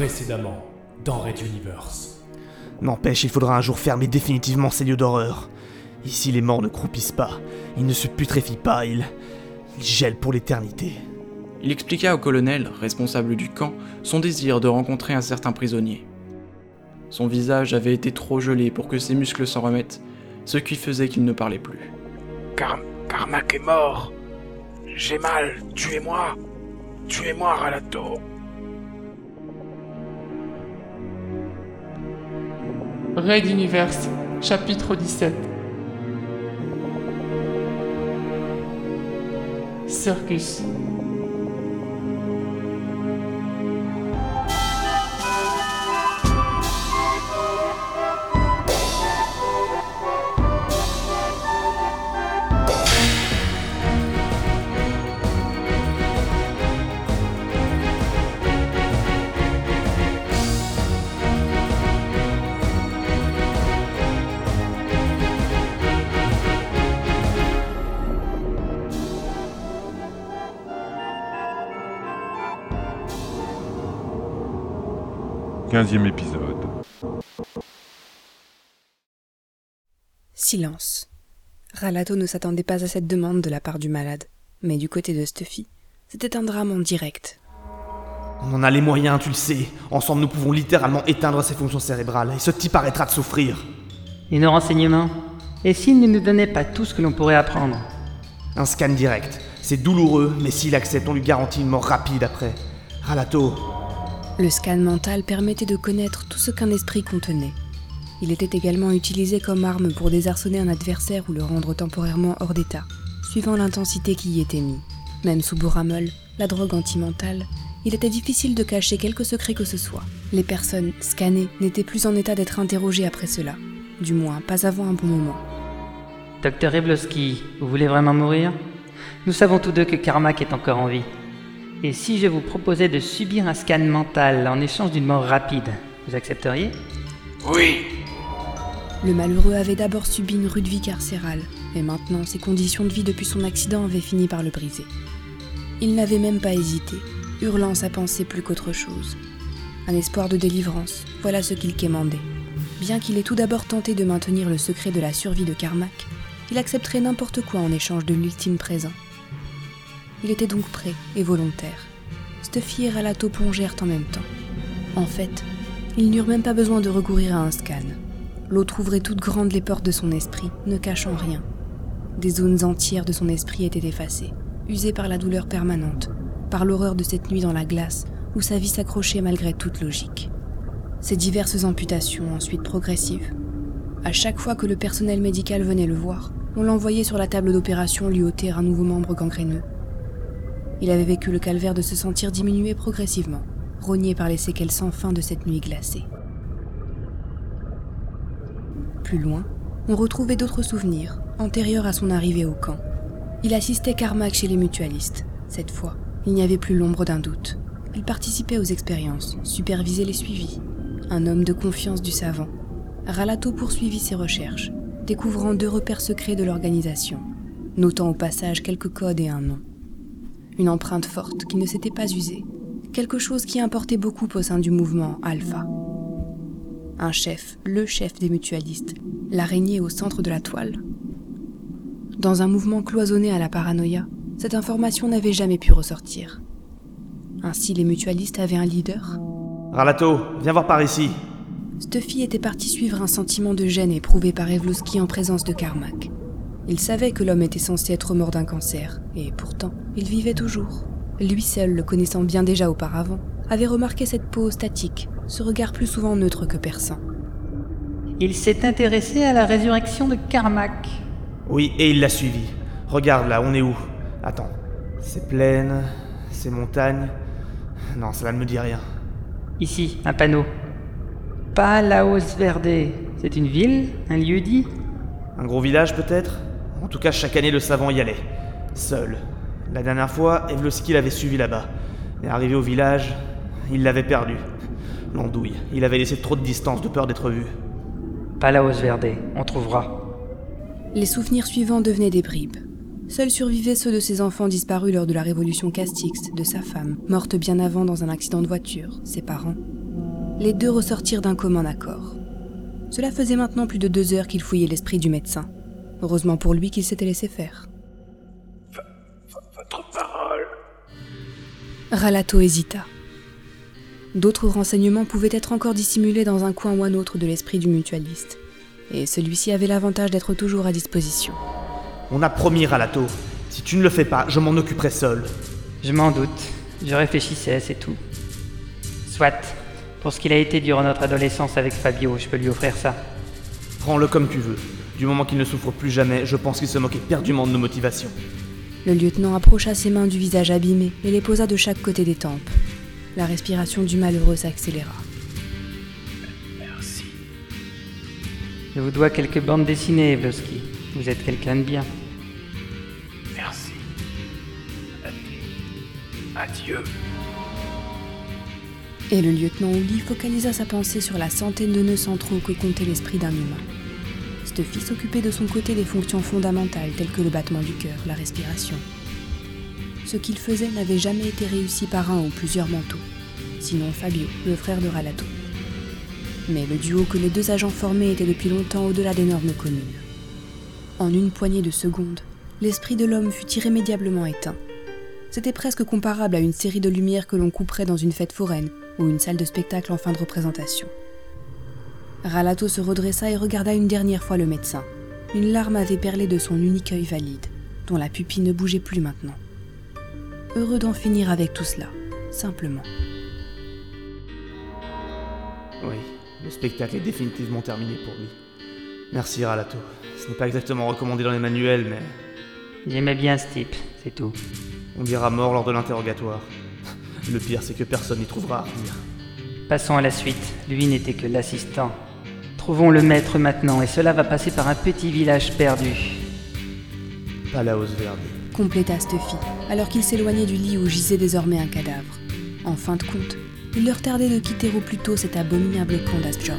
Précédemment, dans Red Universe. N'empêche, il faudra un jour fermer définitivement ces lieux d'horreur. Ici, les morts ne croupissent pas, ils ne se putréfient pas, ils. ils gèlent pour l'éternité. Il expliqua au colonel, responsable du camp, son désir de rencontrer un certain prisonnier. Son visage avait été trop gelé pour que ses muscles s'en remettent, ce qui faisait qu'il ne parlait plus. Car Carmack est mort. J'ai mal. Tuez-moi. Tuez-moi, Ralato. Raid Universe, chapitre 17. Circus. Quinzième épisode. Silence. Ralato ne s'attendait pas à cette demande de la part du malade, mais du côté de Stuffy, c'était un drame en direct. On en a les moyens, tu le sais. Ensemble, nous pouvons littéralement éteindre ses fonctions cérébrales, et ce type arrêtera de souffrir. Et nos renseignements Et s'il ne nous donnait pas tout ce que l'on pourrait apprendre Un scan direct. C'est douloureux, mais s'il accepte, on lui garantit une mort rapide après. Ralato, Le scan mental permettait de connaître tout ce qu'un esprit contenait. Il était également utilisé comme arme pour désarçonner un adversaire ou le rendre temporairement hors d'état, suivant l'intensité qui y était mise. Même sous Boramol, la drogue antimentale, il était difficile de cacher quelque secret que ce soit. Les personnes scannées n'étaient plus en état d'être interrogées après cela, du moins pas avant un bon moment. Docteur Evlowski, vous voulez vraiment mourir? Nous savons tous deux que Carmack est encore en vie. Et si je vous proposais de subir un scan mental en échange d'une mort rapide, vous accepteriez? Oui. Le malheureux avait d'abord subi une rude vie carcérale, et maintenant ses conditions de vie depuis son accident avaient fini par le briser. Il n'avait même pas hésité, hurlant sa pensée plus qu'autre chose. Un espoir de délivrance, voilà ce qu'il quémandait. Bien qu'il ait tout d'abord tenté de maintenir le secret de la survie de Carmack, il accepterait n'importe quoi en échange de l'ultime présent. Il était donc prêt et volontaire. Stuffy et Ralato plongèrent en même temps. En fait, ils n'eurent même pas besoin de recourir à un scan. L'autre ouvrait toutes grandes les portes de son esprit, ne cachant rien. Des zones entières de son esprit étaient effacées, usées par la douleur permanente, par l'horreur de cette nuit dans la glace où sa vie s'accrochait malgré toute logique. Ces diverses amputations, ensuite progressives. À chaque fois que le personnel médical venait le voir, on l'envoyait sur la table d'opération lui ôter un nouveau membre gangréneux. Il avait vécu le calvaire de se sentir diminuer progressivement, rogné par les séquelles sans fin de cette nuit glacée. Plus loin, on retrouvait d'autres souvenirs, antérieurs à son arrivée au camp. Il assistait Carmack chez les mutualistes. Cette fois, il n'y avait plus l'ombre d'un doute. Il participait aux expériences, supervisait les suivis. Un homme de confiance du savant. Ralato poursuivit ses recherches, découvrant deux repères secrets de l'organisation, notant au passage quelques codes et un nom. Une empreinte forte qui ne s'était pas usée, quelque chose qui importait beaucoup au sein du mouvement Alpha. Un chef, le chef des mutualistes, l'araignée au centre de la toile. Dans un mouvement cloisonné à la paranoïa, cette information n'avait jamais pu ressortir. Ainsi, les mutualistes avaient un leader. Ralato, viens voir par ici. Stuffy était parti suivre un sentiment de gêne éprouvé par Evlowski en présence de Carmack. Il savait que l'homme était censé être mort d'un cancer, et pourtant, il vivait toujours. Lui seul, le connaissant bien déjà auparavant, avait remarqué cette peau statique, ce regard plus souvent neutre que perçant. Il s'est intéressé à la résurrection de Carmack. Oui, et il l'a suivi. Regarde là, on est où? Attends. C'est plaine, c'est montagne. Non, cela ne me dit rien. Ici, un panneau. Palaos Verde. C'est une ville? Un lieu dit? Un gros village peut-être? En tout cas, chaque année, le savant y allait. Seul. La dernière fois, Evlowski l'avait suivi là-bas. Mais arrivé au village, il l'avait perdu. L'andouille. Il avait laissé trop de distance de peur d'être vu. Palaos Verde, on trouvera. Les souvenirs suivants devenaient des bribes. Seuls survivaient ceux de ses enfants disparus lors de la révolution Castix, de sa femme, morte bien avant dans un accident de voiture, ses parents. les deux ressortirent d'un commun accord. Cela faisait maintenant plus de deux heures qu'il fouillait l'esprit du médecin. Heureusement pour lui qu'il s'était laissé faire. Votre parole. Ralato hésita. D'autres renseignements pouvaient être encore dissimulés dans un coin ou un autre de l'esprit du mutualiste, et celui-ci avait l'avantage d'être toujours à disposition. On a promis, Ralato. Si tu ne le fais pas, je m'en occuperai seul. Je m'en doute. Je réfléchissais, c'est tout. Soit. Pour ce qu'il a été durant notre adolescence avec Fabio, je peux lui offrir ça. Prends-le comme tu veux. Du moment qu'il ne souffre plus jamais, je pense qu'il se moque éperdument de nos motivations. Le lieutenant approcha ses mains du visage abîmé et les posa de chaque côté des tempes. La respiration du malheureux s'accéléra. Merci. Je vous dois quelques bandes dessinées, Vlosky. Vous êtes quelqu'un de bien. Merci. Adieu. Et le lieutenant Ouli focalisa sa pensée sur la centaine de nœuds centraux que comptait l'esprit d'un humain. Stuffy s'occupait de son côté des fonctions fondamentales telles que le battement du cœur, la respiration. Ce qu'il faisait n'avait jamais été réussi par un ou plusieurs manteaux, sinon Fabio, le frère de Ralato. Mais le duo que les deux agents formaient était depuis longtemps au-delà des normes communes. En une poignée de secondes, l'esprit de l'homme fut irrémédiablement éteint. C'était presque comparable à une série de lumières que l'on couperait dans une fête foraine ou une salle de spectacle en fin de représentation. Ralato se redressa et regarda une dernière fois le médecin. Une larme avait perlé de son unique œil valide, dont la pupille ne bougeait plus maintenant. Heureux d'en finir avec tout cela, simplement. Oui, le spectacle est définitivement terminé pour lui. Merci, Ralato. Ce n'est pas exactement recommandé dans les manuels, mais J'aimais bien ce type, c'est tout. on dira mort lors de l'interrogatoire. Le pire, c'est que personne n'y trouvera à redire. Passons à la suite. Lui n'était que l'assistant. Trouvons le maître maintenant, et cela va passer par un petit village perdu. Palaos Verde. Compléta Stuffy, alors qu'il s'éloignait du lit où gisait désormais un cadavre. En fin de compte, il leur tardait de quitter au plus tôt cet abominable camp d'Asbjorn.